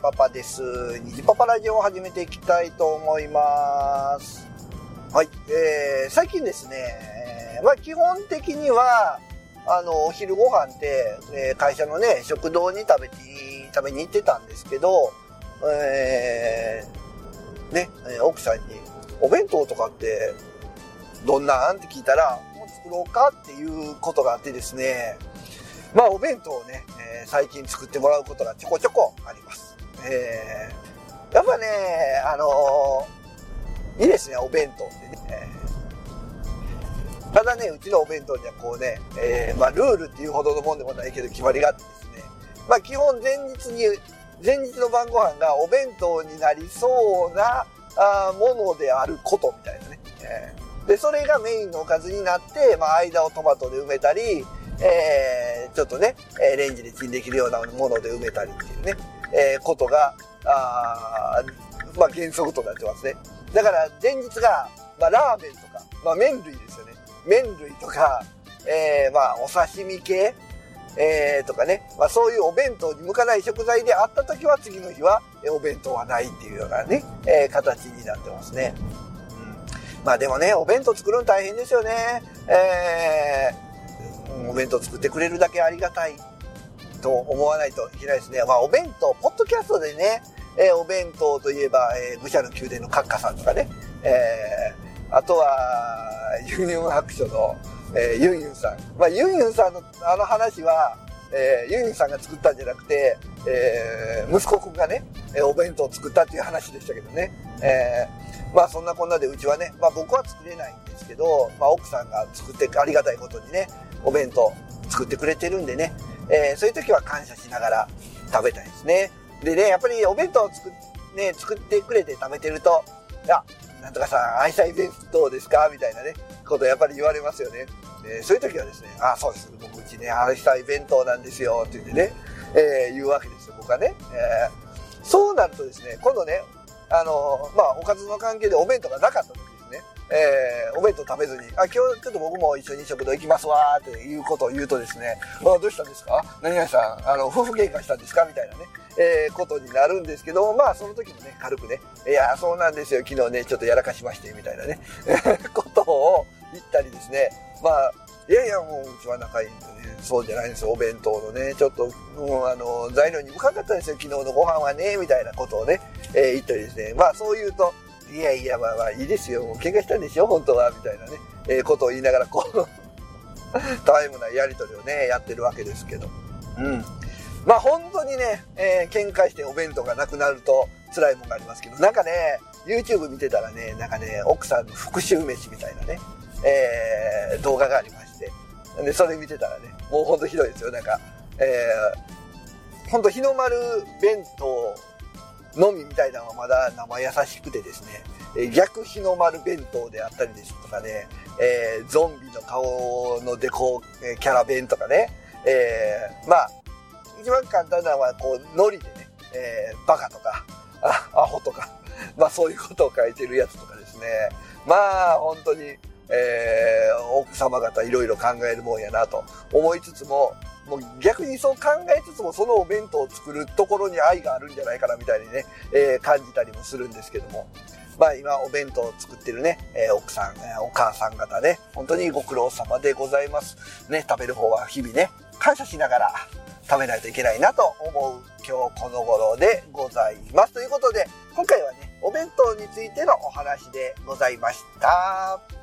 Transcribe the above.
パパです。虹パパラジオを始めていきたいと思います。はい。えー、最近ですね、まあ基本的には、あの、お昼ご飯って、えー、会社のね、食堂に食べて、食べに行ってたんですけど、えー、ね、奥さんに、お弁当とかって、どんなんって聞いたら、もう作ろうかっていうことがあってですね、まあお弁当をね、えー、最近作ってもらうことがちょこちょこあります。えー、やっぱね、あのー、いいですね、お弁当ってね。ただね、うちのお弁当にはこうね、えー、まあルールっていうほどのもんでもないけど決まりがあってですね、まあ基本前日に、前日の晩ご飯がお弁当になりそうなあものであることみたいなね。えー、で、それがメインのおかずになって、まあ間をトマトで埋めたり、えー、ちょっとね、えレンジでチンできるようなもので埋めたりっていうね、えー、ことが、あまあ原則となってますね。だから前日が、まあラーメンとか、まあ麺類ですよね。麺類とか、えー、まあお刺身系、えー、とかね、まあそういうお弁当に向かない食材であった時は次の日はお弁当はないっていうようなね、えー、形になってますね。まあでもね、お弁当作るの大変ですよね。えーお弁当作ってくれるだけありがたいと思わないといけないですね。まあ、お弁当、ポッドキャストでね、えー、お弁当といえば、えー、愚者の宮殿のカッカさんとかね、えー、あとは、ユニオン白書の、えー、ユンユンさん。まあ、ユンユンさんのあの話は、えー、ユンユンさんが作ったんじゃなくて、えー、息子くんがね、えー、お弁当を作ったっていう話でしたけどね。えー、まあそんなこんなでうちはね、まあ僕は作れないんですけど、まあ奥さんが作ってありがたいことにね、お弁当作ってくれてるんでね、えー、そういう時は感謝しながら食べたいですね。でね、やっぱりお弁当を作,、ね、作ってくれて食べてると、あ、なんとかさん、愛妻弁当ですか？みたいなね、ことやっぱり言われますよね。えー、そういう時はですね、あ、そうです。僕うちね、愛妻弁当なんですよ、って言ってね、えー、言うわけですよ、僕はね。えー、そうなるとですね、今度ね、あのまあ、おかずの関係でお弁当がなかった時ね。えー、お弁当食べずに、あ、今日ちょっと僕も一緒に食堂行きますわーっていうことを言うとですね、あどうしたんですか？何々さん、あの、夫婦喧嘩したんですか？みたいなね、えー、ことになるんですけど、まあ、その時もね、軽くね、いや、そうなんですよ、昨日ね、ちょっとやらかしまして、みたいなね、ことを言ったりですね、まあ、いやいや、もう、うちは仲いいんでね、そうじゃないんですよ、お弁当のね、ちょっと、もう、あの、材料に深かったんですよ、昨日のご飯はね、みたいなことをね、えー、言ったりですね、まあ、そう言うと、いやいや、まあまあいいですよ。もう喧嘩したんでしょ本当は。みたいなね、えー、ことを言いながら、こう タイムなやりとりをね、やってるわけですけど。うん。まあ本当にね、えー、喧嘩してお弁当がなくなると辛いもんがありますけど、なんかね、YouTube 見てたらね、なんかね、奥さんの復讐飯みたいなね、えー、動画がありまして。で、それ見てたらね、もうほんとひどいですよ。なんか、えー、ほんと日の丸弁当のみみたいなのはまだ生優しくてですね、逆日の丸弁当であったりですとかね、えー、ゾンビの顔のデコ、えキャラ弁とかね、えー、まあ、一番簡単なのは、こう、ノリでね、えー、バカとか、アホとか、まあそういうことを書いてるやつとかですね。まあ、本当に、えー、奥様方いろいろ考えるもんやなと思いつつも、もう逆にそう考えつつもそのお弁当を作るところに愛があるんじゃないかなみたいにね、えー、感じたりもするんですけども。まあ今お弁当を作ってるね、えー、奥さん、えー、お母さん方ね、本当にご苦労様でございます。ね、食べる方は日々ね、感謝しながら食べないといけないなと思う今日この頃でございます。ということで、今回はね、お弁当についてのお話でございました。